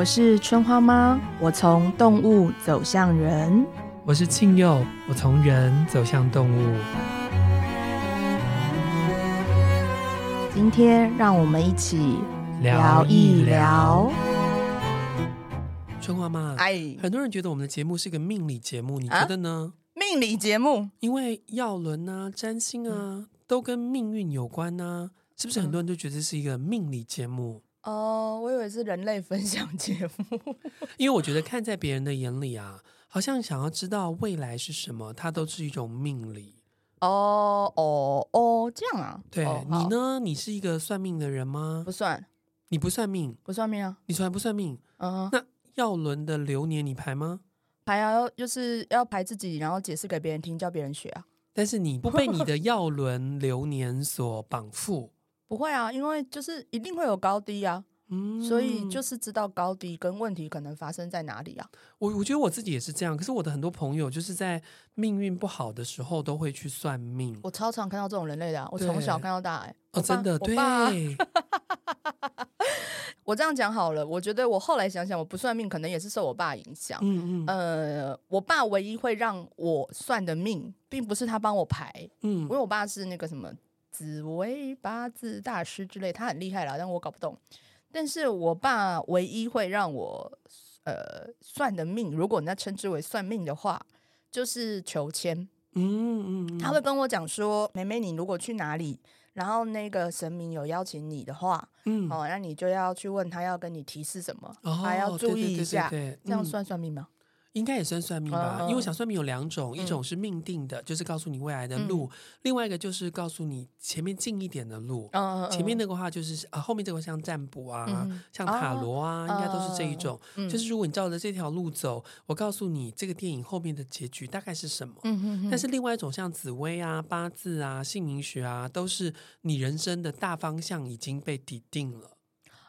我是春花妈，我从动物走向人。我是庆佑，我从人走向动物。今天让我们一起聊一聊。春花妈，哎，很多人觉得我们的节目是个命理节目，你觉得呢？啊、命理节目，因为药轮啊、占星啊，嗯、都跟命运有关呢、啊，是不是？很多人都觉得是一个命理节目。哦、呃，我以为是人类分享节目，因为我觉得看在别人的眼里啊，好像想要知道未来是什么，它都是一种命理。哦哦哦，这样啊？对，哦、你呢？你是一个算命的人吗？不算，你不算命，不算命啊？你从来不算命？嗯，那药轮的流年你排吗？排啊，就是要排自己，然后解释给别人听，叫别人学啊。但是你不被你的药轮流年所绑缚。不会啊，因为就是一定会有高低啊，嗯，所以就是知道高低跟问题可能发生在哪里啊。我我觉得我自己也是这样，可是我的很多朋友就是在命运不好的时候都会去算命。我超常看到这种人类的，啊，我从小看到大，哎，哦，真的，对。我这样讲好了，我觉得我后来想想，我不算命，可能也是受我爸影响。嗯嗯，呃，我爸唯一会让我算的命，并不是他帮我排，嗯，因为我爸是那个什么。紫薇八字大师之类，他很厉害啦，但我搞不懂。但是我爸唯一会让我呃算的命，如果你要称之为算命的话，就是求签。嗯嗯，他会跟我讲说，妹妹，你如果去哪里，然后那个神明有邀请你的话，嗯，哦，那你就要去问他要跟你提示什么，哦、还要注意一下，对对对对对，这样算算命吗？应该也算算命吧，uh, 因为我想算命有两种，一种是命定的，嗯、就是告诉你未来的路；嗯、另外一个就是告诉你前面近一点的路。Uh, uh, 前面那个话就是啊，后面这个像占卜啊，嗯、像塔罗啊，uh, 应该都是这一种。Uh, 就是如果你照着这条路走，我告诉你这个电影后面的结局大概是什么。嗯、但是另外一种像紫薇啊、八字啊、姓名学啊，都是你人生的大方向已经被底定了。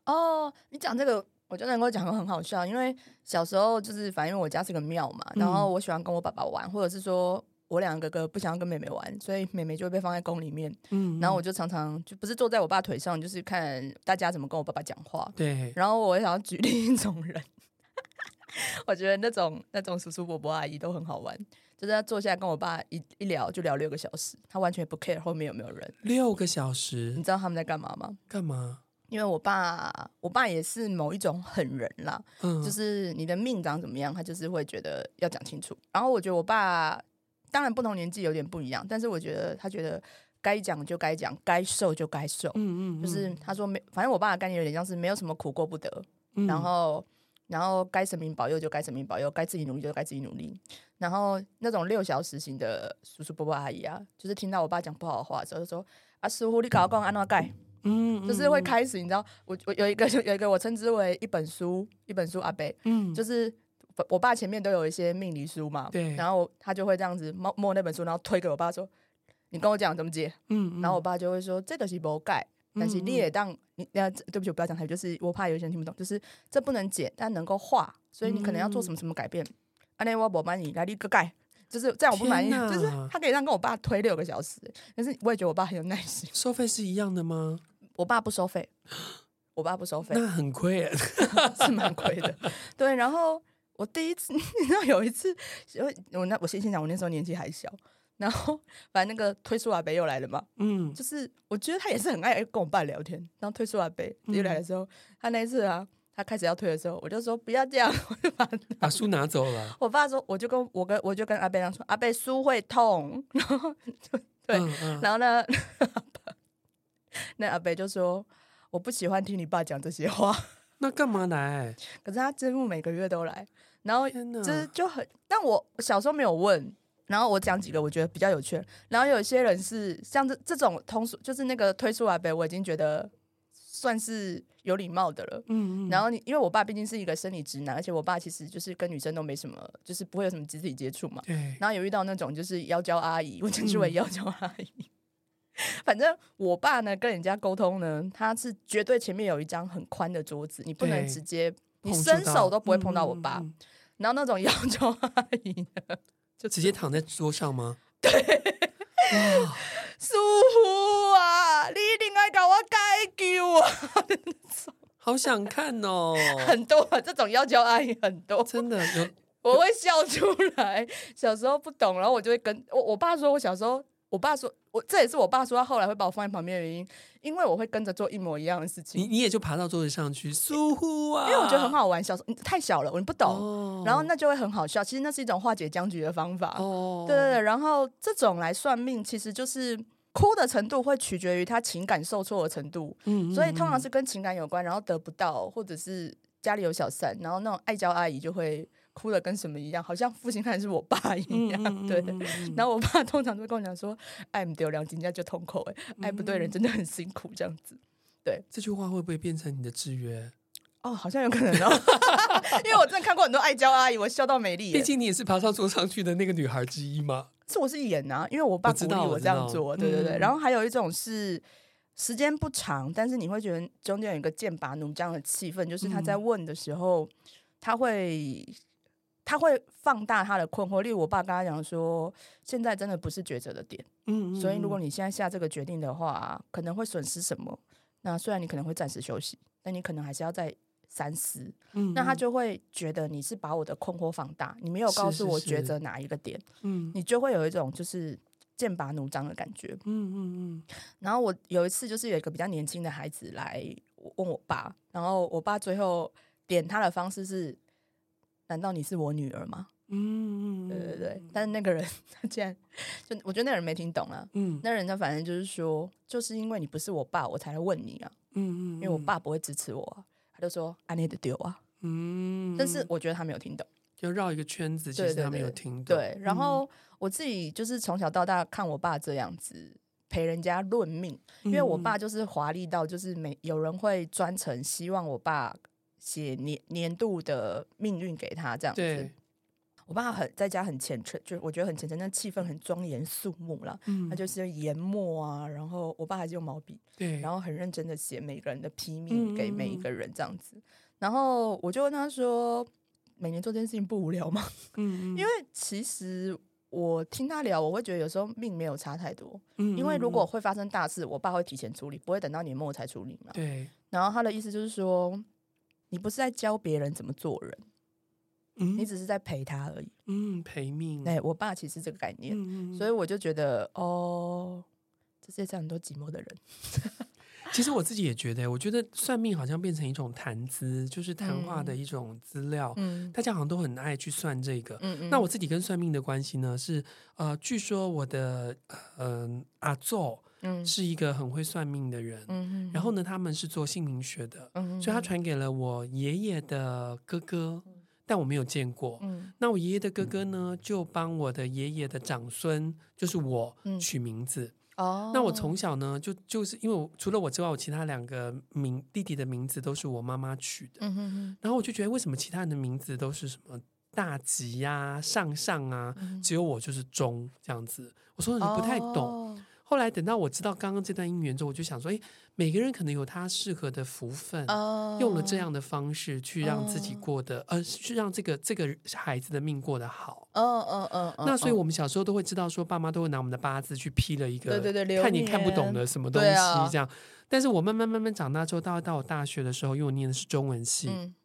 哦，uh, 你讲这个。我就能够讲个很好笑，因为小时候就是反正我家是个庙嘛，然后我喜欢跟我爸爸玩，或者是说我两个哥哥不想要跟妹妹玩，所以妹妹就会被放在宫里面。嗯，然后我就常常就不是坐在我爸腿上，就是看大家怎么跟我爸爸讲话。对，然后我想要举 另一种人，我觉得那种那种叔叔伯伯阿姨都很好玩，就是他坐下来跟我爸一一聊就聊六个小时，他完全不 care 后面有没有人。六个小时，你知道他们在干嘛吗？干嘛？因为我爸，我爸也是某一种狠人啦，嗯，就是你的命长怎么样，他就是会觉得要讲清楚。然后我觉得我爸，当然不同年纪有点不一样，但是我觉得他觉得该讲就该讲，该受就该受，嗯嗯，就是他说没，反正我爸的概念有点像是没有什么苦过不得，嗯，然后然后该神明保佑就该神明保佑，该自己努力就该自己努力。然后那种六小时型的叔叔伯伯阿姨啊，就是听到我爸讲不好的话的时候，就说啊师傅你搞我讲安怎改？嗯，就是会开始，你知道，我我有一个有一个我称之为一本书，一本书阿贝，嗯，就是我爸前面都有一些命理书嘛，对，然后他就会这样子摸摸那本书，然后推给我爸说：“你跟我讲怎么解。”嗯，然后我爸就会说：“这个是不改，但是你也当你要对不起，我不要讲太，就是我怕有些人听不懂，就是这不能解，但能够化，所以你可能要做什么什么改变。啊，那我不满意，来你个改，就是这样我不满意，就是他可以让跟我爸推六个小时，但是我也觉得我爸很有耐心。收费是一样的吗？我爸不收费，我爸不收费，那很亏耶，是蛮亏的。对，然后我第一次，你知道有一次，因为我那我先先讲，我那时候年纪还小，然后反正那个推出阿伯又来了嘛，嗯，就是我觉得他也是很爱跟我爸聊天，然后推出阿伯又来的时候，嗯、他那一次啊，他开始要退的时候，我就说不要这样，我就把把书拿走了。我爸说，我就跟我跟我就跟阿伯讲说，阿伯书会痛，然后就对，嗯嗯、然后呢。那阿北就说：“我不喜欢听你爸讲这些话。”那干嘛来？可是他几乎每个月都来，然后这就很……但我小时候没有问。然后我讲几个我觉得比较有趣。然后有些人是像这这种通俗，就是那个推出阿北，我已经觉得算是有礼貌的了。嗯嗯。然后你因为我爸毕竟是一个生理直男，而且我爸其实就是跟女生都没什么，就是不会有什么肢体接触嘛。对。然后有遇到那种就是妖娇阿姨，我称之为妖娇阿姨。嗯 反正我爸呢，跟人家沟通呢，他是绝对前面有一张很宽的桌子，你不能直接，你伸手都不会碰到我爸。嗯、然后那种 要求阿姨呢，就直接躺在桌上吗？对，哇舒服啊！你一定要给我解救啊！好好想看哦，很多这种要求阿姨很多，真的有，我会笑出来。小时候不懂，然后我就会跟我我爸说，我小时候。我爸说，我这也是我爸说他后来会把我放在旁边的原因，因为我会跟着做一模一样的事情。你你也就爬到桌子上去，疏忽啊！因为我觉得很好玩，小时候太小了，我不懂，哦、然后那就会很好笑。其实那是一种化解僵局的方法。哦，对对对。然后这种来算命，其实就是哭的程度会取决于他情感受挫的程度。嗯，嗯，嗯，所以通常是跟情感有关，然后得不到，或者是家里有小三，然后那种爱娇阿姨就会。哭的跟什么一样，好像父亲看的是我爸一样，嗯、对。然后我爸通常都会跟我讲说：“爱不丢良心，人家就痛口哎，爱不对人真的很辛苦。”这样子，对。这句话会不会变成你的制约？哦，好像有可能哦，因为我真的看过很多爱娇阿姨，我笑到美丽。毕竟你也是爬上桌上去的那个女孩之一嘛。是我是演啊，因为我爸鼓励我这样做，对对对。然后还有一种是时间不长，但是你会觉得中间有一个剑拔弩张的气氛，就是他在问的时候，他会。他会放大他的困惑，例如我爸跟他讲说，现在真的不是抉择的点，嗯，嗯，嗯，所以如果你现在下这个决定的话，可能会损失什么？那虽然你可能会暂时休息，但你可能还是要再三思。嗯，嗯，那他就会觉得你是把我的困惑放大，你没有告诉我抉择哪一个点，嗯，你就会有一种就是剑拔弩张的感觉，嗯嗯嗯。然后我有一次就是有一个比较年轻的孩子来问我爸，然后我爸最后点他的方式是。难道你是我女儿吗？嗯，对对对。但是那个人 他竟然就，我觉得那个人没听懂啊。嗯，那人家反正就是说，就是因为你不是我爸，我才来问你啊。嗯嗯，因为我爸不会支持我啊，他就说 I need to 丢啊。嗯，但是我觉得他没有听懂，就绕一个圈子，其实他没有听懂。对，然后我自己就是从小到大看我爸这样子陪人家论命，因为我爸就是华丽到就是每有人会专程希望我爸。写年年度的命运给他这样子，我爸很在家很虔诚，就是我觉得很虔诚，那气氛很庄严肃穆了。嗯，他就是研墨啊，然后我爸还是用毛笔，对，然后很认真的写每个人的批命给每一个人这样子。嗯、然后我就问他说：“每年做这件事情不无聊吗？”嗯，因为其实我听他聊，我会觉得有时候命没有差太多。嗯，因为如果会发生大事，我爸会提前处理，不会等到年末才处理嘛。对。然后他的意思就是说。你不是在教别人怎么做人，嗯，你只是在陪他而已，嗯，陪命。对，我爸其实这个概念，嗯，所以我就觉得，哦，这世界上很多寂寞的人。其实我自己也觉得，我觉得算命好像变成一种谈资，就是谈话的一种资料。嗯，大家好像都很爱去算这个。嗯嗯。那我自己跟算命的关系呢？是呃，据说我的嗯、呃、阿祖。嗯，是一个很会算命的人。嗯，然后呢，他们是做姓名学的，嗯，所以他传给了我爷爷的哥哥，但我没有见过。嗯，那我爷爷的哥哥呢，就帮我的爷爷的长孙，就是我取名字。哦，那我从小呢，就就是因为我除了我之外，我其他两个名弟弟的名字都是我妈妈取的。嗯哼哼，然后我就觉得，为什么其他人的名字都是什么大吉呀、上上啊，只有我就是中这样子？我说你不太懂。后来等到我知道刚刚这段姻缘之后，我就想说，哎，每个人可能有他适合的福分，oh, 用了这样的方式去让自己过得，呃，去让这个这个孩子的命过得好。哦哦哦。那所以我们小时候都会知道说，爸妈都会拿我们的八字去批了一个，对对对，看你看不懂的什么东西这样。但是我慢慢慢慢长大之后，到到我大学的时候，因为我念的是中文系，嗯、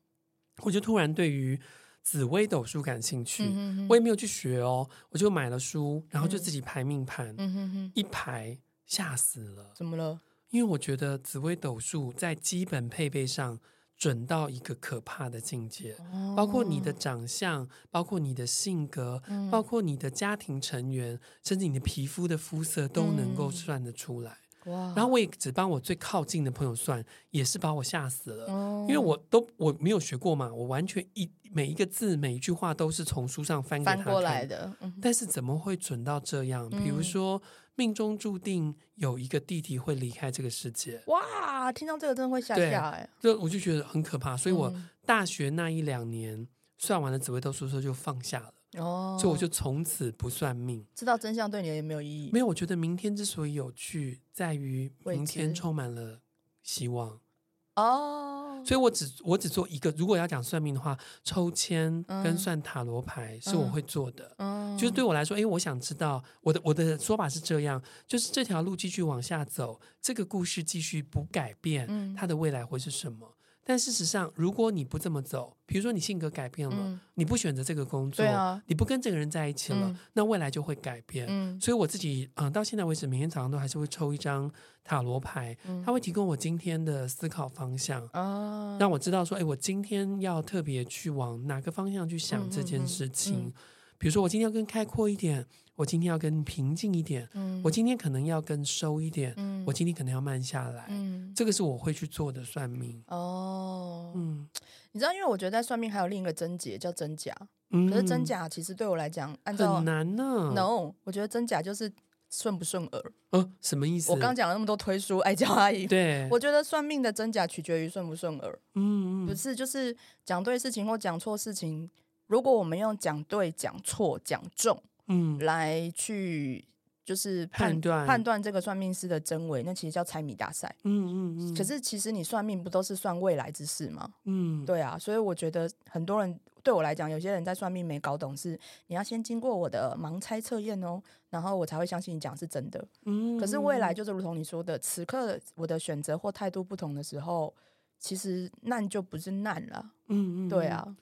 我就突然对于。紫微斗数感兴趣，嗯、哼我也没有去学哦，我就买了书，然后就自己排命盘，嗯、哼哼一排吓死了。怎么了？因为我觉得紫微斗数在基本配备上准到一个可怕的境界，哦、包括你的长相，包括你的性格，嗯、包括你的家庭成员，甚至你的皮肤的肤色都能够算得出来。哇。然后我也只帮我最靠近的朋友算，也是把我吓死了，哦、因为我都我没有学过嘛，我完全一每一个字每一句话都是从书上翻翻过来的，嗯、但是怎么会准到这样？比如说、嗯、命中注定有一个弟弟会离开这个世界，哇，听到这个真的会吓吓哎，这我就觉得很可怕，所以我大学那一两年算完了紫微斗数之后就放下了。哦，所以我就从此不算命。知道真相对你也没有意义。没有，我觉得明天之所以有趣，在于明天充满了希望。哦，所以我只我只做一个。如果要讲算命的话，抽签跟算塔罗牌是我会做的。嗯，就是对我来说，因为，我想知道我的我的说法是这样，就是这条路继续往下走，这个故事继续不改变，它的未来会是什么？但事实上，如果你不这么走，比如说你性格改变了，嗯、你不选择这个工作，啊、你不跟这个人在一起了，嗯、那未来就会改变。嗯、所以我自己，嗯、呃，到现在为止，每天早上都还是会抽一张塔罗牌，嗯、它会提供我今天的思考方向，嗯、让我知道说，哎，我今天要特别去往哪个方向去想这件事情。嗯嗯嗯、比如说，我今天要更开阔一点。我今天要更平静一点，嗯，我今天可能要更收一点，嗯，我今天可能要慢下来，嗯，这个是我会去做的算命。哦，嗯，你知道，因为我觉得在算命还有另一个真假叫真假，嗯，可是真假其实对我来讲，按照很难呢。No，我觉得真假就是顺不顺耳。哦，什么意思？我刚讲了那么多推书，爱娇阿姨，对，我觉得算命的真假取决于顺不顺耳。嗯，不是，就是讲对事情或讲错事情，如果我们用讲对、讲错、讲中。嗯，来去就是判，断判断这个算命师的真伪，那其实叫猜谜大赛。嗯嗯嗯。可是其实你算命不都是算未来之事吗？嗯，对啊。所以我觉得很多人对我来讲，有些人在算命没搞懂，是你要先经过我的盲猜测验哦，然后我才会相信你讲是真的。嗯。可是未来就是如同你说的，此刻我的选择或态度不同的时候，其实难就不是难了。嗯嗯。对啊。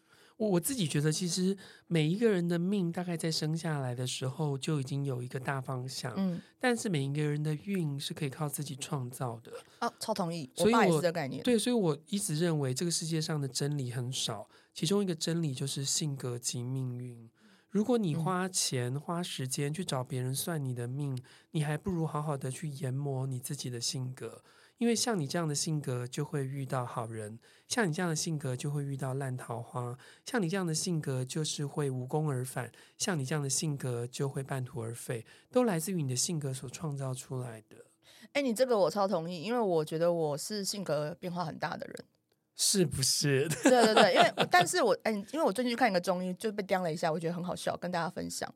我我自己觉得，其实每一个人的命大概在生下来的时候就已经有一个大方向，嗯，但是每一个人的运是可以靠自己创造的。哦，超同意，所以我，我爸也是这概念。对，所以我一直认为这个世界上的真理很少，其中一个真理就是性格及命运。如果你花钱花时间去找别人算你的命，你还不如好好的去研磨你自己的性格。因为像你这样的性格，就会遇到好人；像你这样的性格，就会遇到烂桃花；像你这样的性格，就是会无功而返；像你这样的性格，就会半途而废，都来自于你的性格所创造出来的。哎，你这个我超同意，因为我觉得我是性格变化很大的人，是不是？对对对，因为 但是我哎，因为我最近去看一个中医，就被刁了一下，我觉得很好笑，跟大家分享。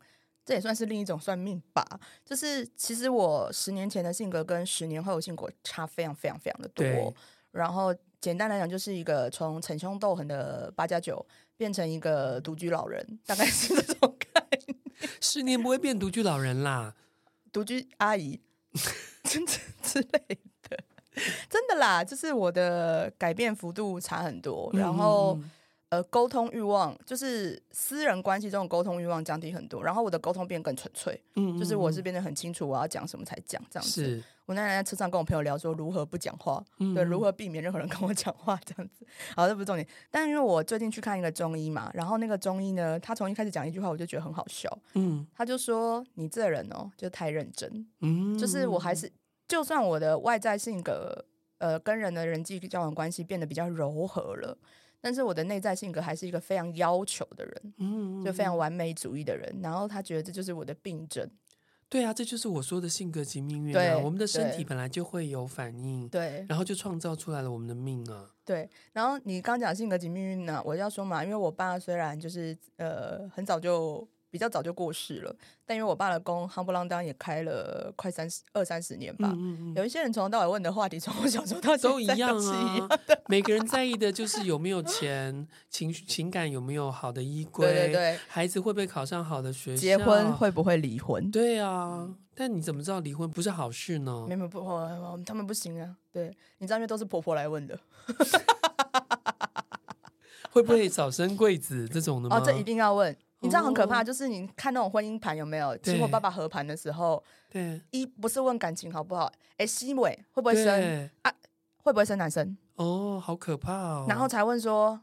这也算是另一种算命吧，就是其实我十年前的性格跟十年后的性格差非常非常非常的多。然后简单来讲，就是一个从逞凶斗狠的八加九变成一个独居老人，大概是这种概念。十年不会变独居老人啦，独居阿姨，真的之类的，真的啦，就是我的改变幅度差很多，然后。嗯呃，沟通欲望就是私人关系中的沟通欲望降低很多，然后我的沟通变更纯粹，嗯，嗯，嗯，就是我是变得很清楚我要讲什么才讲这样子。是我那天在车上跟我朋友聊说如何不讲话，对，如何避免任何人跟我讲话这样子。好，这不是重点，但因为我最近去看一个中医嘛，然后那个中医呢，他从一开始讲一句话，我就觉得很好笑，嗯，他就说你这人哦，就太认真，嗯，就是我还是就算我的外在性格，呃，跟人的人际交往关系变得比较柔和了。但是我的内在性格还是一个非常要求的人，嗯，就非常完美主义的人。然后他觉得这就是我的病症。对啊，这就是我说的性格及命运啊。对，我们的身体本来就会有反应，对，然后就创造出来了我们的命啊。对，然后你刚讲性格及命运呢，我要说嘛，因为我爸虽然就是呃很早就。比较早就过世了，但因为我爸的工夯不啷当也开了快三十二三十年吧。嗯嗯嗯，有一些人从头到尾问的话题，从我小时候到现在都一样啊。每个人在意的就是有没有钱，情情感有没有好的依归，对对对，孩子会不会考上好的学校，结婚会不会离婚？对啊，但你怎么知道离婚不是好事呢？没有不，他们不行啊。对，你知道，因为都是婆婆来问的。会不会早生贵子这种的吗？哦，这一定要问。你知道很可怕，就是你看那种婚姻盘有没有？请我爸爸合盘的时候，对，一不是问感情好不好，哎，西尾会不会生啊？会不会生男生？哦，好可怕哦！然后才问说，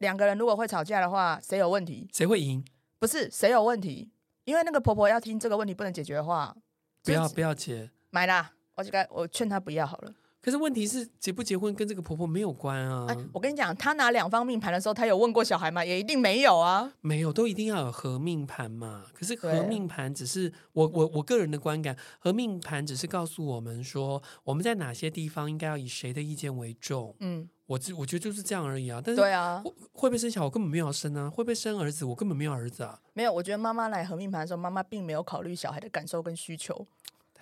两个人如果会吵架的话，谁有问题？谁会赢？不是谁有问题，因为那个婆婆要听这个问题不能解决的话，不要不要结，买啦！我就该我劝她不要好了。可是问题是结不结婚跟这个婆婆没有关啊！哎，我跟你讲，她拿两方命盘的时候，她有问过小孩吗？也一定没有啊。没有，都一定要有合命盘嘛。可是合命盘只是我我我个人的观感，合命盘只是告诉我们说我们在哪些地方应该要以谁的意见为重。嗯，我我觉得就是这样而已啊。但是对啊，会不会生小孩我根本没有要生啊？会不会生儿子？我根本没有儿子啊。没有，我觉得妈妈来合命盘的时候，妈妈并没有考虑小孩的感受跟需求。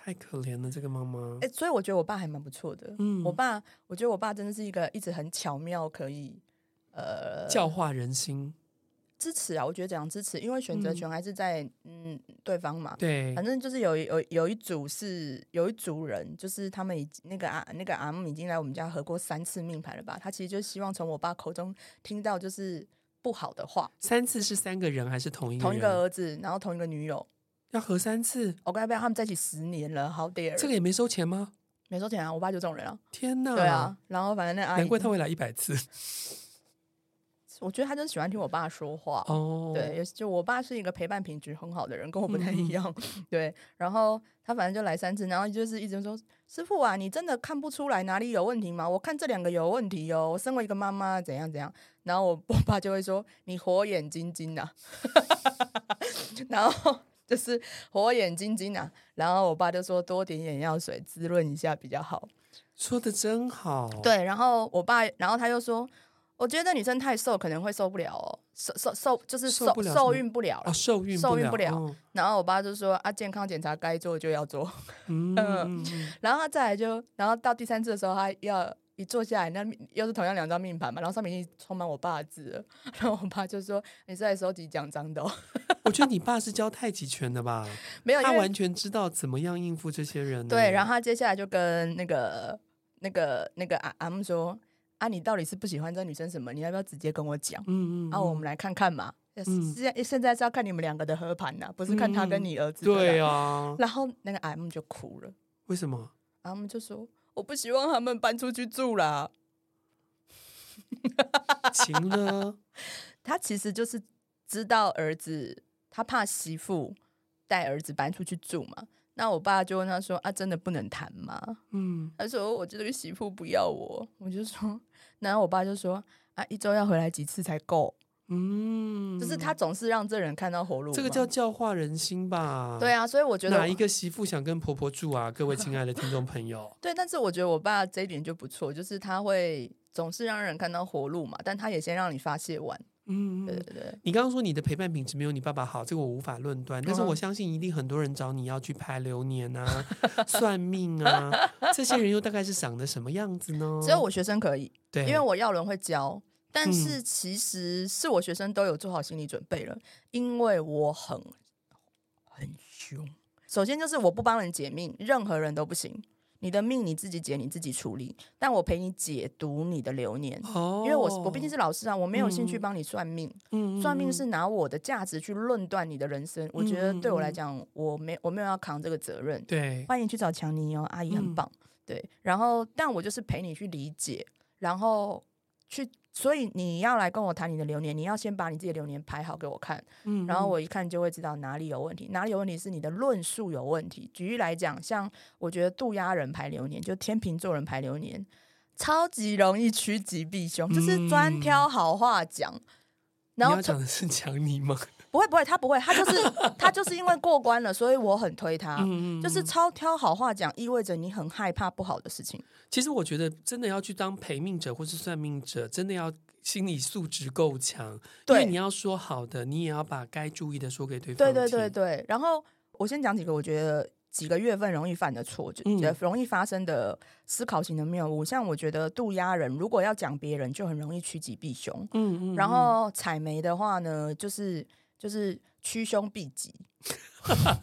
太可怜了，这个妈妈。哎、欸，所以我觉得我爸还蛮不错的。嗯，我爸，我觉得我爸真的是一个一直很巧妙可以呃教化人心。支持啊，我觉得怎样支持，因为选择权还是在嗯，嗯对方嘛。对，反正就是有有有一组是有一组人，就是他们已那个阿那个阿姆已经来我们家合过三次命盘了吧？他其实就希望从我爸口中听到就是不好的话。三次是三个人还是同一个同一个儿子，然后同一个女友要合三次？我该不要他们在一起十年了，好 dare。这个也没收钱吗？没收钱啊，我爸就这种人啊。天哪！对啊，然后反正那阿姨难怪他会来一百次。我觉得他就是喜欢听我爸说话哦，对，就我爸是一个陪伴品质很好的人，跟我不太一样，嗯、对。然后他反正就来三次，然后就是一直说：“师傅啊，你真的看不出来哪里有问题吗？我看这两个有问题哦。我身为一个妈妈，怎样怎样。”然后我 我爸就会说：“你火眼金睛呐。”然后就是 火眼金睛啊。然后我爸就说：“多点眼药水滋润一下比较好。”说的真好。对，然后我爸，然后他又说。我觉得女生太瘦可能会受不了哦，受受受就是受受孕不了了，受孕受孕不了。然后我爸就说啊，健康检查该做就要做。嗯，然后他再来就，然后到第三次的时候，他要一坐下来，那又是同样两张命盘嘛，然后上面已经充满我爸的字了。然后我爸就说：“你是来收集奖章的。”我觉得你爸是教太极拳的吧？没有，他完全知道怎么样应付这些人。对，然后他接下来就跟那个那个那个阿阿木说。啊，你到底是不喜欢这女生什么？你要不要直接跟我讲？嗯嗯，啊，我们来看看嘛。现现在是要看你们两个的合盘呐，不是看他跟你儿子、嗯。对啊。然后那个 M 就哭了。为什么？M 就说：“我不希望他们搬出去住啦。”行了。他其实就是知道儿子，他怕媳妇带儿子搬出去住嘛。那我爸就问他说：“啊，真的不能谈吗？”嗯，他说：“我这个媳妇不要我。”我就说，然后我爸就说：“啊，一周要回来几次才够？”嗯，就是他总是让这人看到活路，这个叫教化人心吧？对啊，所以我觉得哪一个媳妇想跟婆婆住啊？各位亲爱的听众朋友，对，但是我觉得我爸这一点就不错，就是他会总是让人看到活路嘛，但他也先让你发泄完。嗯，对对对。你刚刚说你的陪伴品质没有你爸爸好，这个我无法论断。但是我相信一定很多人找你要去拍流年啊、算命啊，这些人又大概是长得什么样子呢？只有我学生可以，对，因为我要轮会教。但是其实是我学生都有做好心理准备了，因为我很很凶。首先就是我不帮人解命，任何人都不行。你的命你自己解，你自己处理。但我陪你解读你的流年，哦、因为我我毕竟是老师啊，我没有兴趣帮你算命。嗯、算命是拿我的价值去论断你的人生。嗯、我觉得对我来讲，我没我没有要扛这个责任。对，欢迎去找强尼哦，阿姨很棒。嗯、对，然后但我就是陪你去理解，然后去。所以你要来跟我谈你的流年，你要先把你自己的流年排好给我看，嗯，然后我一看就会知道哪里有问题，哪里有问题是你的论述有问题。举例来讲，像我觉得渡鸦人排流年，就天秤座人排流年，超级容易趋吉避凶，就是专挑好话讲。嗯、然后讲的是讲你吗？不会不会，他不会，他 就是他就是因为过关了，所以我很推他。嗯、就是超挑好话讲，意味着你很害怕不好的事情。其实我觉得，真的要去当陪命者或是算命者，真的要心理素质够强。对，因为你要说好的，你也要把该注意的说给对方。对对对对。然后我先讲几个，我觉得几个月份容易犯的错，就容易发生的思考型的谬误。像我觉得渡鸦人如果要讲别人，就很容易趋吉避凶。嗯嗯。然后采煤的话呢，就是。就是趋凶避吉，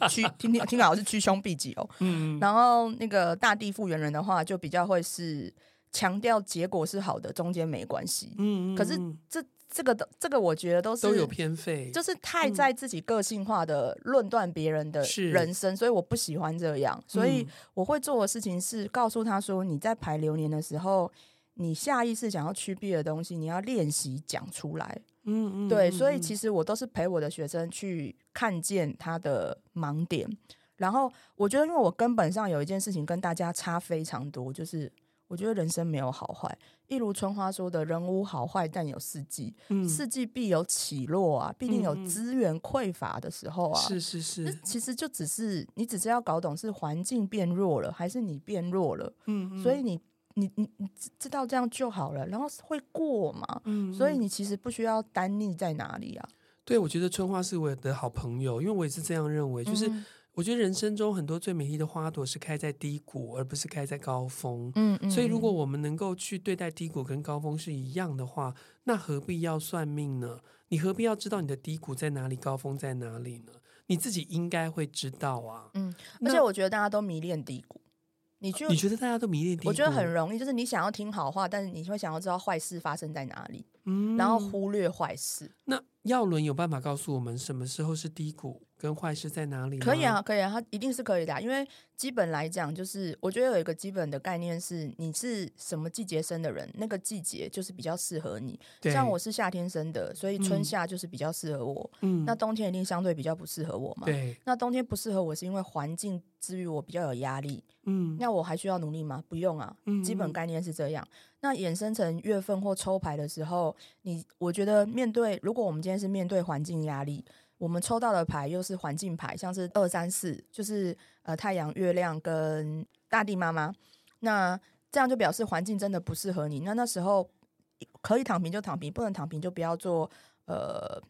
趋听听听好是趋凶避吉哦。嗯，然后那个大地复原人的话，就比较会是强调结果是好的，中间没关系。嗯，可是这这个的这个，我觉得都是都有偏废，就是太在自己个性化的论断别人的人生，所以我不喜欢这样。所以我会做的事情是告诉他说：你在排流年的时候，你下意识想要趋避的东西，你要练习讲出来。嗯嗯，对，所以其实我都是陪我的学生去看见他的盲点，然后我觉得，因为我根本上有一件事情跟大家差非常多，就是我觉得人生没有好坏，一如春花说的，人无好坏，但有四季，嗯，四季必有起落啊，必定有资源匮乏的时候啊，是是是，其实就只是你只是要搞懂是环境变弱了，还是你变弱了，嗯嗯，所以你。你你你知道这样就好了，然后会过嘛？嗯，所以你其实不需要单立在哪里啊？对，我觉得春花是我的好朋友，因为我也是这样认为。就是我觉得人生中很多最美丽的花朵是开在低谷，而不是开在高峰。嗯嗯。所以如果我们能够去对待低谷跟高峰是一样的话，那何必要算命呢？你何必要知道你的低谷在哪里，高峰在哪里呢？你自己应该会知道啊。嗯，而且我觉得大家都迷恋低谷。你就你觉得大家都迷恋低谷？我觉得很容易，就是你想要听好话，但是你会想要知道坏事发生在哪里，嗯，然后忽略坏事。那耀伦有办法告诉我们什么时候是低谷？跟坏事在哪里？可以啊，可以啊，它一定是可以的啊。因为基本来讲，就是我觉得有一个基本的概念是，你是什么季节生的人，那个季节就是比较适合你。像我是夏天生的，所以春夏就是比较适合我。嗯，那冬天一定相对比较不适合我嘛。对，那冬天不适合我是因为环境之于我比较有压力。嗯，那我还需要努力吗？不用啊。嗯，基本概念是这样。那衍生成月份或抽牌的时候，你我觉得面对，如果我们今天是面对环境压力。我们抽到的牌又是环境牌，像是二三四，就是呃太阳、月亮跟大地妈妈。那这样就表示环境真的不适合你。那那时候可以躺平就躺平，不能躺平就不要做呃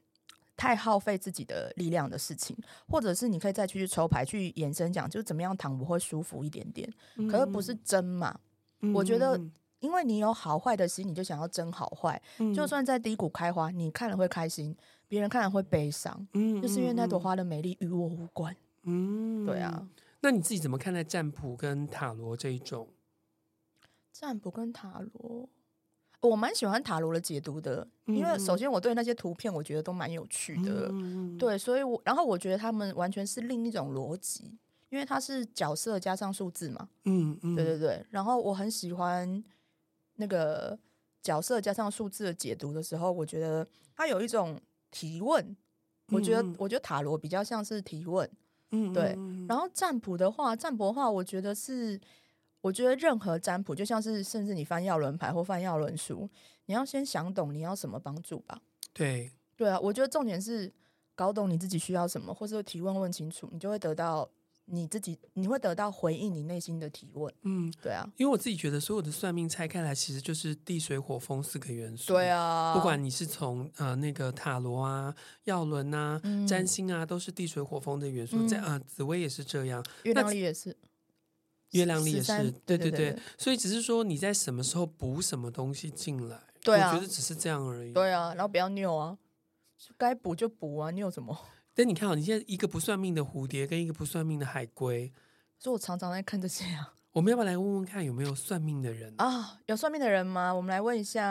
太耗费自己的力量的事情。或者是你可以再去抽牌去延伸讲，就是怎么样躺我会舒服一点点。可是不是真嘛？嗯、我觉得，因为你有好坏的心，你就想要争好坏。嗯、就算在低谷开花，你看了会开心。别人看了会悲伤，嗯，就是因为那朵花的美丽与我无关，嗯，对啊。那你自己怎么看待占卜跟塔罗这一种？占卜跟塔罗，我蛮喜欢塔罗的解读的，嗯、因为首先我对那些图片我觉得都蛮有趣的，嗯、对，所以我然后我觉得他们完全是另一种逻辑，因为它是角色加上数字嘛，嗯嗯，对对对。然后我很喜欢那个角色加上数字的解读的时候，我觉得它有一种。提问，我觉得，嗯、我觉得塔罗比较像是提问，嗯，对。然后占卜的话，占卜的话，我觉得是，我觉得任何占卜就像是，甚至你翻药轮牌或翻药轮书，你要先想懂你要什么帮助吧。对，对啊，我觉得重点是搞懂你自己需要什么，或者提问问清楚，你就会得到。你自己你会得到回应，你内心的提问。嗯，对啊，因为我自己觉得所有的算命拆开来，其实就是地水火风四个元素。对啊，不管你是从呃那个塔罗啊、药轮啊、嗯、占星啊，都是地水火风的元素。在啊、紫薇也是这样，月亮历也是，月亮历也是，对对对。所以只是说你在什么时候补什么东西进来，对啊，我觉得只是这样而已。对啊，然后不要拗啊，该补就补啊，拗什么？但你看哦，你现在一个不算命的蝴蝶，跟一个不算命的海龟，所以我常常在看这些啊。我们要不要来问问看有没有算命的人啊？有算命的人吗？我们来问一下。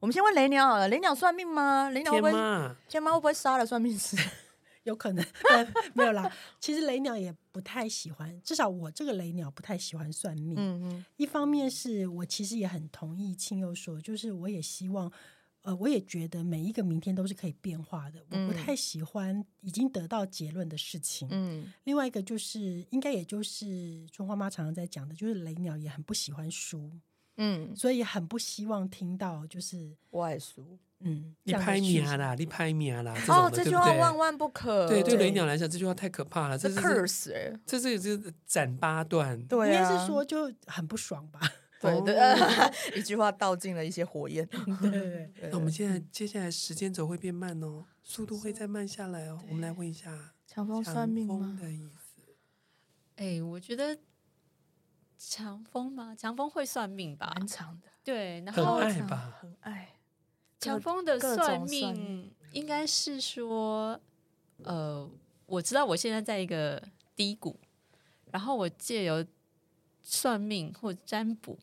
我们先问雷鸟好了，雷鸟算命吗？雷鸟会不会？天妈，天妈会不会杀了算命师？有可能，没有啦。其实雷鸟也不太喜欢，至少我这个雷鸟不太喜欢算命。嗯嗯。一方面是我其实也很同意沁又说，就是我也希望。呃，我也觉得每一个明天都是可以变化的。我不太喜欢已经得到结论的事情。嗯，另外一个就是，应该也就是春花妈常常在讲的，就是雷鸟也很不喜欢输。嗯，所以很不希望听到就是我爱输。嗯，你拍命啦，你拍命啦。哦，这句话万万不可。对对，雷鸟来讲，这句话太可怕了。这是 curse 哎，这是这是斩八段。对啊，应该是说就很不爽吧。对对，呃、一句话道尽了一些火焰。对，对，对，那我们现在接下来时间轴会变慢哦，速度会再慢下来哦。我们来问一下强风算命吗？的意思？哎，我觉得强风吗？强风会算命吧？蛮长的。对，然后很爱吧？很爱。强风的算命应该是说，呃，我知道我现在在一个低谷，然后我借由算命或占卜。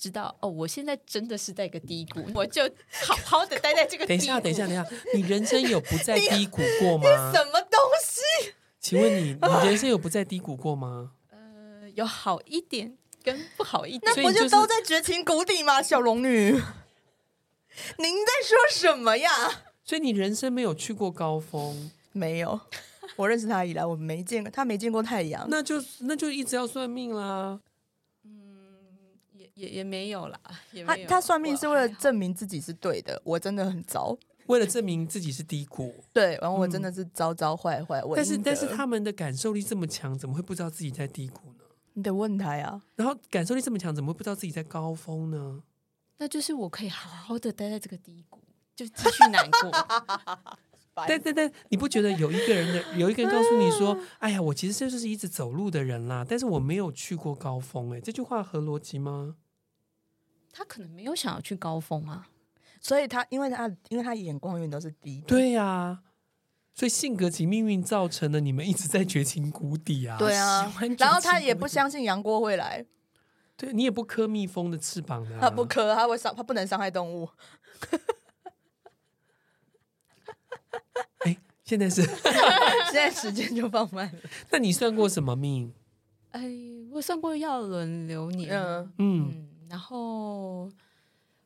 知道哦，我现在真的是在一个低谷，我就好好的待在这个低谷。等一下，等一下，等一下，你人生有不在低谷过吗？什么东西？请问你，你人生有不在低谷过吗？呃，有好一点跟不好一点，那不就都在绝情谷底吗？小龙女，您在说什么呀？所以你人生没有去过高峰？没有，我认识他以来，我没见过他没见过太阳，那就那就一直要算命啦。也也没有啦，有他他算命是为了证明自己是对的，我真的很糟。为了证明自己是低谷，对，然后我真的是糟糟坏坏。但是但是他们的感受力这么强，怎么会不知道自己在低谷呢？你得问他呀。然后感受力这么强，怎么会不知道自己在高峰呢？那就是我可以好好的待在这个低谷，就继续难过。但但但，你不觉得有一个人的有一个人告诉你说：“哎呀，我其实就是一直走路的人啦，但是我没有去过高峰。”哎，这句话合逻辑吗？他可能没有想要去高峰啊。所以他因为他因为他眼光永远都是低的，对呀、啊，所以性格及命运造成了你们一直在绝情谷底啊。对啊，然后他也不相信杨过会来，对你也不磕蜜蜂的翅膀的、啊，他不磕，他会伤，他不能伤害动物。哎，现在是 现在时间就放慢了。那你算过什么命？哎，我算过要轮流年，嗯嗯，然后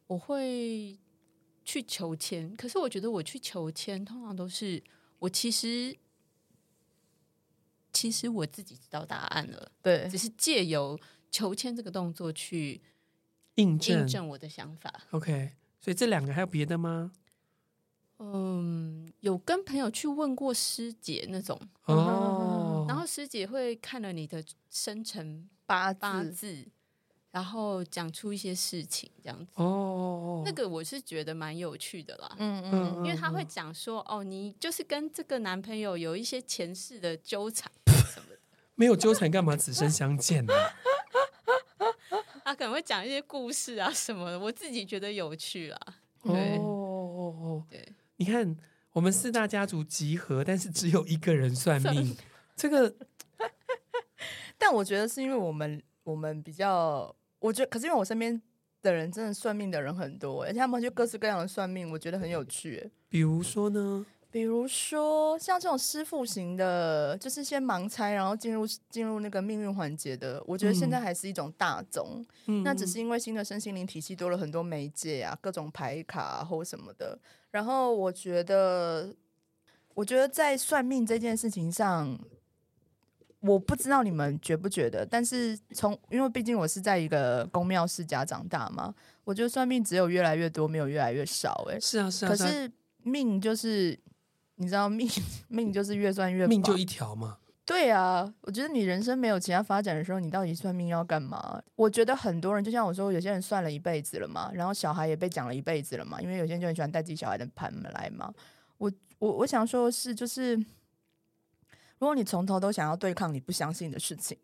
我会去求签，可是我觉得我去求签，通常都是我其实其实我自己知道答案了，对，只是借由求签这个动作去印证印证我的想法。OK，所以这两个还有别的吗？嗯，有跟朋友去问过师姐那种。哦，然后师姐会看了你的生辰八八字，然后讲出一些事情这样子。哦，那个我是觉得蛮有趣的啦，嗯嗯，因为他会讲说哦，你就是跟这个男朋友有一些前世的纠缠什么的，没有纠缠干嘛？此生相见呢？他可能会讲一些故事啊什么的，我自己觉得有趣啦，对。哦哦对。你看，我们四大家族集合，但是只有一个人算命。这个，但我觉得是因为我们我们比较，我觉得可是因为我身边的人真的算命的人很多，而且他们就各式各样的算命，我觉得很有趣。比如说呢？比如说像这种师傅型的，就是先盲猜，然后进入进入那个命运环节的，我觉得现在还是一种大宗。嗯，那只是因为新的身心灵体系多了很多媒介啊，各种牌卡啊，或什么的。然后我觉得，我觉得在算命这件事情上，我不知道你们觉不觉得，但是从因为毕竟我是在一个宫庙世家长大嘛，我觉得算命只有越来越多，没有越来越少。哎，是啊，是啊。可是命就是，你知道命命就是越算越命就一条嘛。对啊，我觉得你人生没有其他发展的时候，你到底算命要干嘛？我觉得很多人就像我说，有些人算了一辈子了嘛，然后小孩也被讲了一辈子了嘛，因为有些人就很喜欢带自己小孩的盘来嘛。我我我想说的是，就是如果你从头都想要对抗你不相信的事情，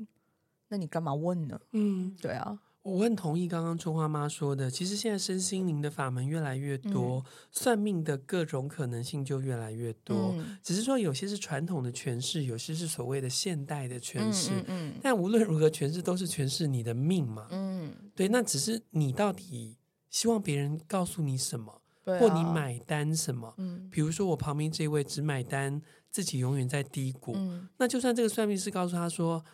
那你干嘛问呢？嗯，对啊。我很同意刚刚春花妈说的，其实现在身心灵的法门越来越多，嗯、算命的各种可能性就越来越多。嗯、只是说有些是传统的诠释，有些是所谓的现代的诠释。嗯嗯嗯、但无论如何诠释，都是诠释你的命嘛。嗯，对。那只是你到底希望别人告诉你什么，啊、或你买单什么？嗯，比如说我旁边这位只买单自己永远在低谷，嗯、那就算这个算命师告诉他说。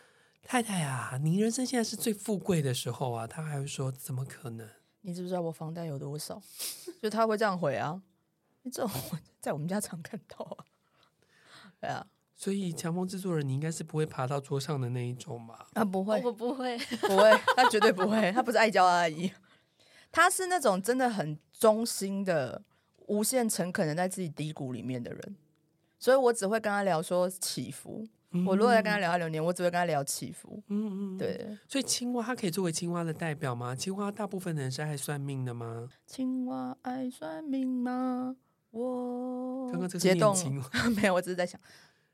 太太啊，你人生现在是最富贵的时候啊，他还会说怎么可能？你知不知道我房贷有多少？就他会这样回啊，这种在我们家常看到啊。对啊，所以强风制作人，你应该是不会爬到桌上的那一种吧？啊，不会，我不会，不会，他绝对不会，他不是爱娇阿姨，他是那种真的很忠心的、无限诚恳的在自己低谷里面的人，所以我只会跟他聊说起伏。我如果在跟他聊他流年，我只会跟他聊起伏。嗯嗯，对。所以青蛙它可以作为青蛙的代表吗？青蛙大部分的人是爱算命的吗？青蛙爱算命吗？我刚刚这是念经 没有，我只是在想。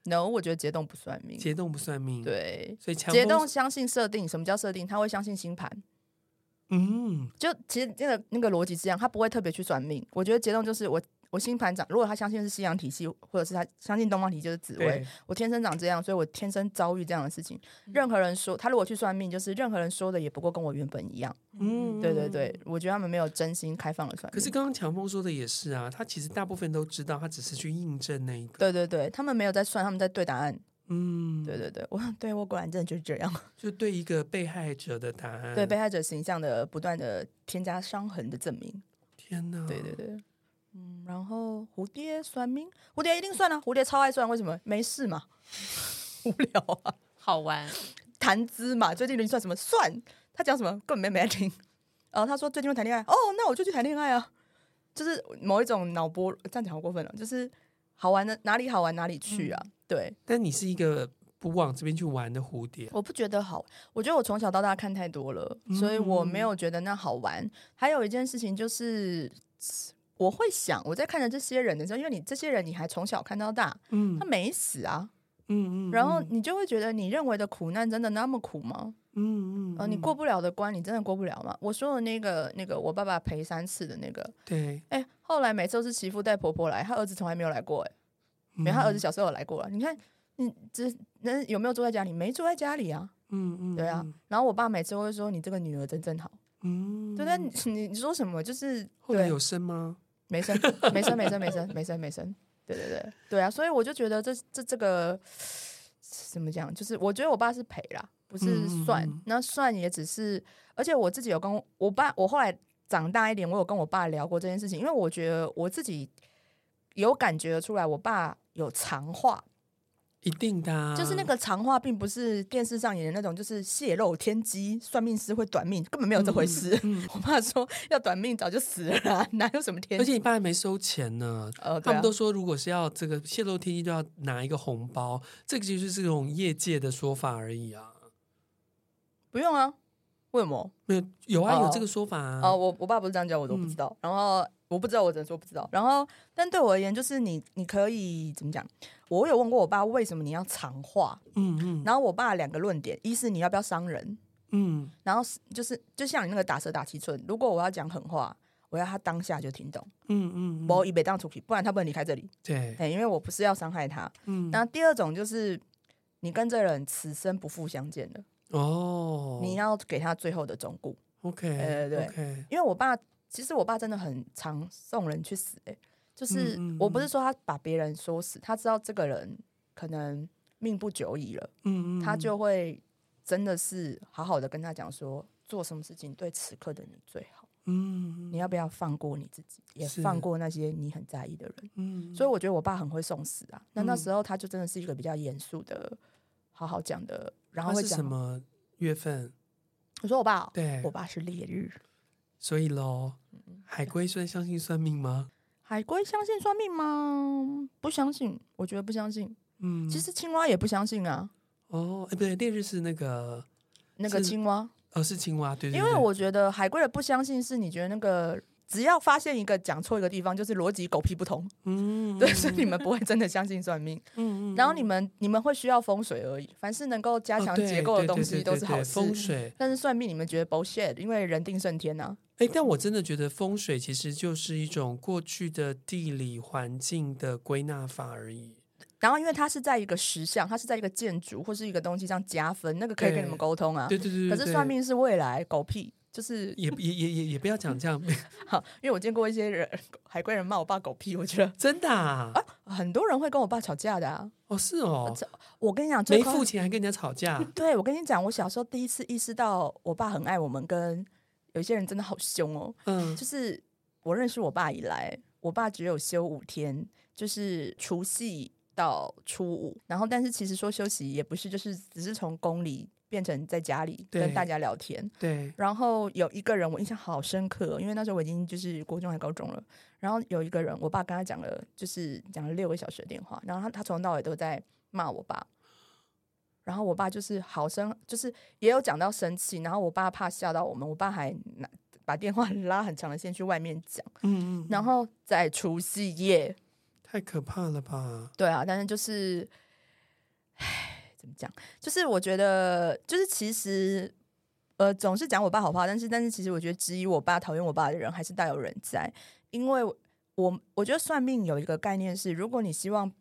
No，我觉得解冻不算命。解冻不算命。对，所以解冻相信设定。什么叫设定？他会相信星盘。嗯，就其实那个那个逻辑是这样，他不会特别去算命。我觉得解冻就是我。我星盘长，如果他相信是西洋体系，或者是他相信东方体系，就是紫薇。我天生长这样，所以我天生遭遇这样的事情。任何人说他如果去算命，就是任何人说的也不过跟我原本一样。嗯，对对对，我觉得他们没有真心开放的算命。可是刚刚强风说的也是啊，他其实大部分都知道，他只是去印证那一个。对对对，他们没有在算，他们在对答案。嗯，对对对，我对我果然真的就是这样，就对一个被害者的答案，对被害者形象的不断的添加伤痕的证明。天哪，对对对。嗯，然后蝴蝶算命，蝴蝶一定算啊，蝴蝶超爱算，为什么？没事嘛，无聊啊，好玩，谈资嘛。最近你算什么？算他讲什么？根本没没来听。然后他说最近会谈恋爱，哦，那我就去谈恋爱啊。就是某一种脑波，这样讲好过分了。就是好玩的哪里好玩哪里去啊？嗯、对。但你是一个不往这边去玩的蝴蝶，我不觉得好。我觉得我从小到大看太多了，所以我没有觉得那好玩。嗯、还有一件事情就是。我会想，我在看着这些人的时候，因为你这些人你还从小看到大，嗯，他没死啊，嗯嗯，然后你就会觉得你认为的苦难真的那么苦吗？嗯嗯，呃，你过不了的关，你真的过不了吗？我说的那个那个，我爸爸陪三次的那个，对，哎，后来每次都是媳妇带婆婆来，他儿子从来没有来过，哎，没，他儿子小时候有来过了。你看，你这那有没有住在家里？没住在家里啊，嗯嗯，对啊。然后我爸每次会说：“你这个女儿真正好。”嗯，对，但你 你说什么？就是后来有生吗？没生，没生，没生，没生，没生，没生。对对对，对啊。所以我就觉得这这这个怎么讲？就是我觉得我爸是赔啦。不是算，嗯、那算也只是，而且我自己有跟我爸，我后来长大一点，我有跟我爸聊过这件事情，因为我觉得我自己有感觉出来，我爸有长话，一定的、啊，就是那个长话，并不是电视上演的那种，就是泄露天机，算命师会短命，根本没有这回事。嗯嗯、我爸说要短命早就死了啦，哪有什么天？而且你爸还没收钱呢，呃，啊、他们都说如果是要这个泄露天机，就要拿一个红包，这个就是这种业界的说法而已啊。不用啊，为什么？没有有啊，有这个说法啊。哦，我我爸不是这样教我，都不知道。嗯、然后我不知道，我只能说不知道。然后，但对我而言，就是你你可以怎么讲？我有问过我爸，为什么你要长话？嗯嗯。然后我爸两个论点：一是你要不要伤人？嗯。然后就是就像你那个打蛇打七寸，如果我要讲狠话，我要他当下就听懂。嗯嗯。我以北当出去，不然他不能离开这里。对。哎因为我不是要伤害他。嗯。那第二种就是你跟这人此生不复相见了。哦，你要给他最后的忠告，OK，对对对，因为我爸其实我爸真的很常送人去死，哎，就是我不是说他把别人说死，他知道这个人可能命不久矣了，他就会真的是好好的跟他讲说，做什么事情对此刻的你最好，嗯，你要不要放过你自己，也放过那些你很在意的人，嗯，所以我觉得我爸很会送死啊，那那时候他就真的是一个比较严肃的。好好讲的，然后会讲什么月份？我说我爸，对，我爸是烈日，所以喽，海龟算相信算命吗？海龟相信算命吗？不相信，我觉得不相信。嗯，其实青蛙也不相信啊。哦，哎，不对，烈日是那个那个青蛙，哦，是青蛙，对，对，因为我觉得海龟的不相信是你觉得那个。只要发现一个讲错一个地方，就是逻辑狗屁不通。嗯，对，所以你们不会真的相信算命。嗯 嗯。然后你们你们会需要风水而已，凡是能够加强结构的东西都是好事。风水。但是算命你们觉得 bullshit，因为人定胜天呐。哎，但我真的觉得风水其实就是一种过去的地理环境的归纳法而已。然后因为它是在一个石像，它是在一个建筑或是一个东西上加分，那个可以跟你们沟通啊。对对对。可是算命是未来，狗屁。就是也也也也也不要讲这样，好，因为我见过一些人海归人骂我爸狗屁，我觉得真的啊，啊，很多人会跟我爸吵架的啊，哦是哦，我跟你讲，没付钱还跟人家吵架，对，我跟你讲，我小时候第一次意识到我爸很爱我们，跟有些人真的好凶哦，嗯，就是我认识我爸以来，我爸只有休五天，就是除夕到初五，然后但是其实说休息也不是，就是只是从宫里。变成在家里跟大家聊天，对。然后有一个人我印象好深刻，因为那时候我已经就是国中还高中了。然后有一个人，我爸跟他讲了，就是讲了六个小时的电话。然后他他从头到尾都在骂我爸。然后我爸就是好生，就是也有讲到生气。然后我爸怕吓到我们，我爸还拿把电话 拉很长的线去外面讲。嗯嗯。然后在除夕夜，太可怕了吧？对啊，但是就是，唉。怎么讲？就是我觉得，就是其实，呃，总是讲我爸好怕，但是，但是，其实我觉得质疑我爸、讨厌我爸的人还是大有人在。因为我我觉得算命有一个概念是，如果你希望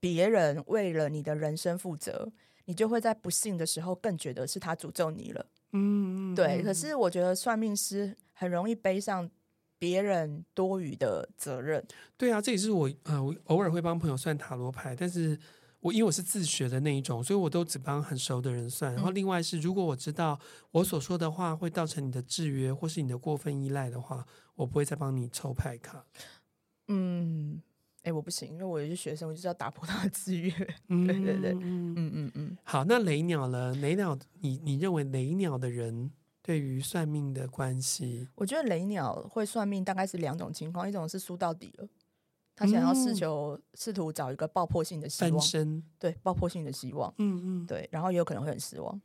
别人为了你的人生负责，你就会在不幸的时候更觉得是他诅咒你了。嗯，对。可是我觉得算命师很容易背上别人多余的责任。对啊，这也是我呃，我偶尔会帮朋友算塔罗牌，但是。我因为我是自学的那一种，所以我都只帮很熟的人算。然后另外是，如果我知道我所说的话会造成你的制约或是你的过分依赖的话，我不会再帮你抽牌卡。嗯，哎、欸，我不行，因为我也是学生，我就是要打破他的制约。嗯，对对对，嗯嗯嗯嗯。好，那雷鸟呢？雷鸟，你你认为雷鸟的人对于算命的关系？我觉得雷鸟会算命大概是两种情况，一种是输到底了。他想要试求试图找一个爆破性的希望，身对爆破性的希望，嗯嗯，对，然后也有可能会很失望，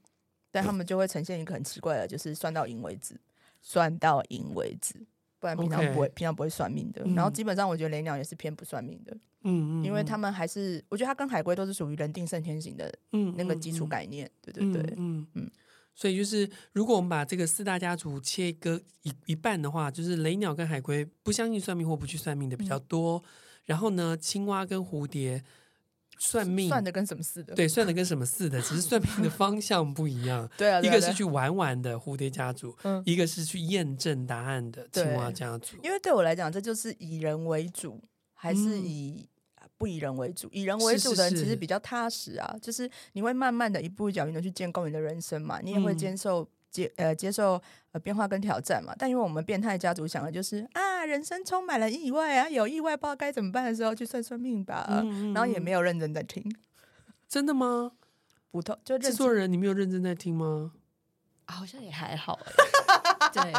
但他们就会呈现一个很奇怪的，就是算到赢为止，算到赢为止，不不然平常不会，平常不会算命的。然后基本上我觉得雷鸟也是偏不算命的，嗯嗯，因为他们还是我觉得它跟海龟都是属于人定胜天型的，嗯，那个基础概念，对对对，嗯嗯。所以就是，如果我们把这个四大家族切割一一半的话，就是雷鸟跟海龟不相信算命或不去算命的比较多。嗯、然后呢，青蛙跟蝴蝶算命算的跟什么似的？对，算的跟什么似的，只是算命的方向不一样。对啊，一个是去玩玩的蝴蝶家族，嗯、一个是去验证答案的青蛙家族。因为对我来讲，这就是以人为主，还是以。嗯不以人为主，以人为主的人其实比较踏实啊。是是是，就是你会慢慢的一步一脚印的去建构你的人生嘛，你也会接受、嗯、接呃接受呃变化跟挑战嘛。但因为我们变态家族想的就是啊，人生充满了意外啊，有意外不知道该怎么办的时候去算算命吧，嗯嗯，然后也没有认真在听。真的吗？不透就制作人，你没有认真在听吗？好像也还好。对，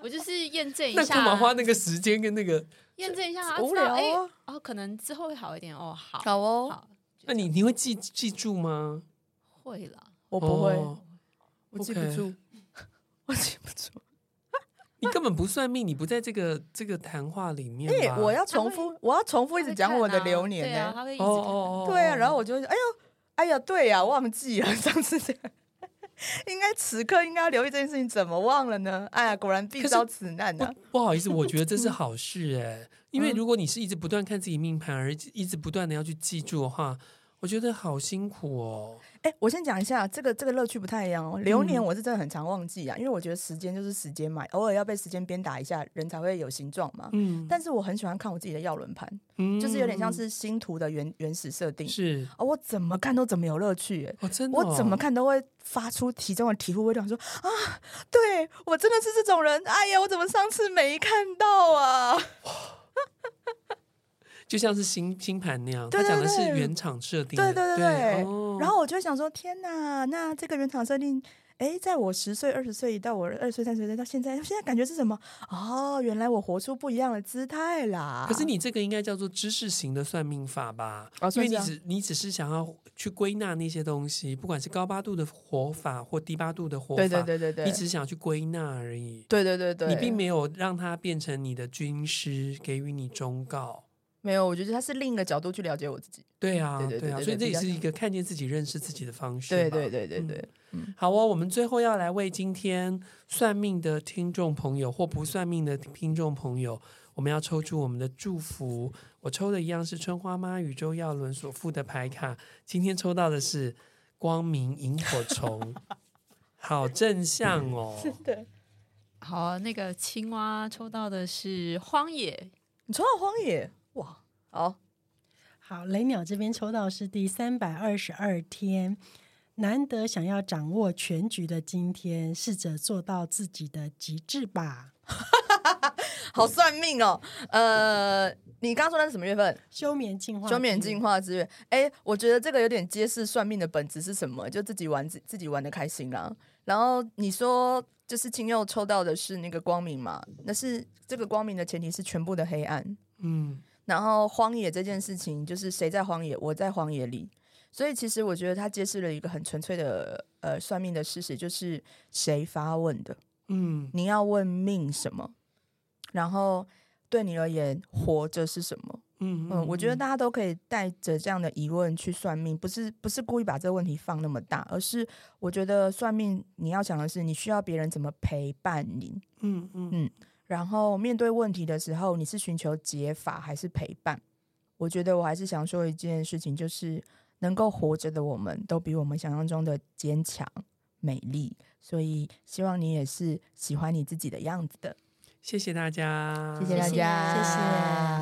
我就是验证一下。那干嘛花那个时间跟那个？验证一下，无聊哦。哦，可能之后会好一点哦。好，好哦。好，那你你会记记住吗？会啦，我不会，我记不住，我记不住。你根本不算命，你不在这个这个谈话里面。哎，我要重复，我要重复一直讲我的流年呢。哦哦哦，对啊，然后我就哎呦，哎呀，对呀，忘记了上次这样。应该此刻应该要留意这件事情，怎么忘了呢？哎呀，果然必遭此难啊！不好意思，我觉得这是好事哎，因为 如果你是一直不断看自己命盘，而一直不断的要去记住的话。我觉得好辛苦哦！哎、欸，我先讲一下，这个这个乐趣不太一样哦。流年我是真的很常忘记啊，嗯、因为我觉得时间就是时间嘛，偶尔要被时间鞭打一下，人才会有形状嘛。嗯。但是我很喜欢看我自己的药轮盘，嗯，就是有点像是星图的原原始设定。是。哦，我怎么看都怎么有乐趣，哎、哦，真的、哦。我怎么看都会发出其中的醍醐味，想说啊，对我真的是这种人。哎呀，我怎么上次没看到啊？就像是星星盘那样，他讲的是原厂设定的，对对对对。然后我就想说，天哪，那这个原厂设定，哎，在我十岁、二十岁到我二十岁、三十岁到现在，现在感觉是什么？哦，原来我活出不一样的姿态啦。可是你这个应该叫做知识型的算命法吧？因为你只你只是想要去归纳那些东西，不管是高八度的活法或低八度的活法，对对对对对，你只是想要去归纳而已。对对对对，你并没有让它变成你的军师，给予你忠告。没有，我觉得他是另一个角度去了解我自己。对啊，对对啊，所以这也是一个看见自己、认识自己的方式。对对对对对，嗯，好哦，我们最后要来为今天算命的听众朋友或不算命的听众朋友，我们要抽出我们的祝福。我抽的一样是春花妈与周耀伦所附的牌卡，今天抽到的是光明萤火虫，好正向哦。是的，好，那个青蛙抽到的是荒野，你抽到荒野。哇，好好，雷鸟这边抽到是第三百二十二天，难得想要掌握全局的今天，试着做到自己的极致吧。好算命哦，呃，你刚刚说那是什么月份？休眠进化，休眠进化之月。哎，我觉得这个有点揭示算命的本质是什么，就自己玩自自己玩的开心啦。然后你说，就是青佑抽到的是那个光明嘛？那是这个光明的前提是全部的黑暗，嗯。然后荒野这件事情，就是谁在荒野，我在荒野里。所以其实我觉得他揭示了一个很纯粹的呃算命的事实，就是谁发问的，嗯，你要问命什么，然后对你而言活着是什么？嗯嗯，我觉得大家都可以带着这样的疑问去算命，不是不是故意把这个问题放那么大，而是我觉得算命你要想的是你需要别人怎么陪伴你，嗯嗯嗯。然后面对问题的时候，你是寻求解法还是陪伴？我觉得我还是想说一件事情，就是能够活着的我们都比我们想象中的坚强、美丽。所以希望你也是喜欢你自己的样子的。谢谢大家，谢谢大家，谢谢。谢谢。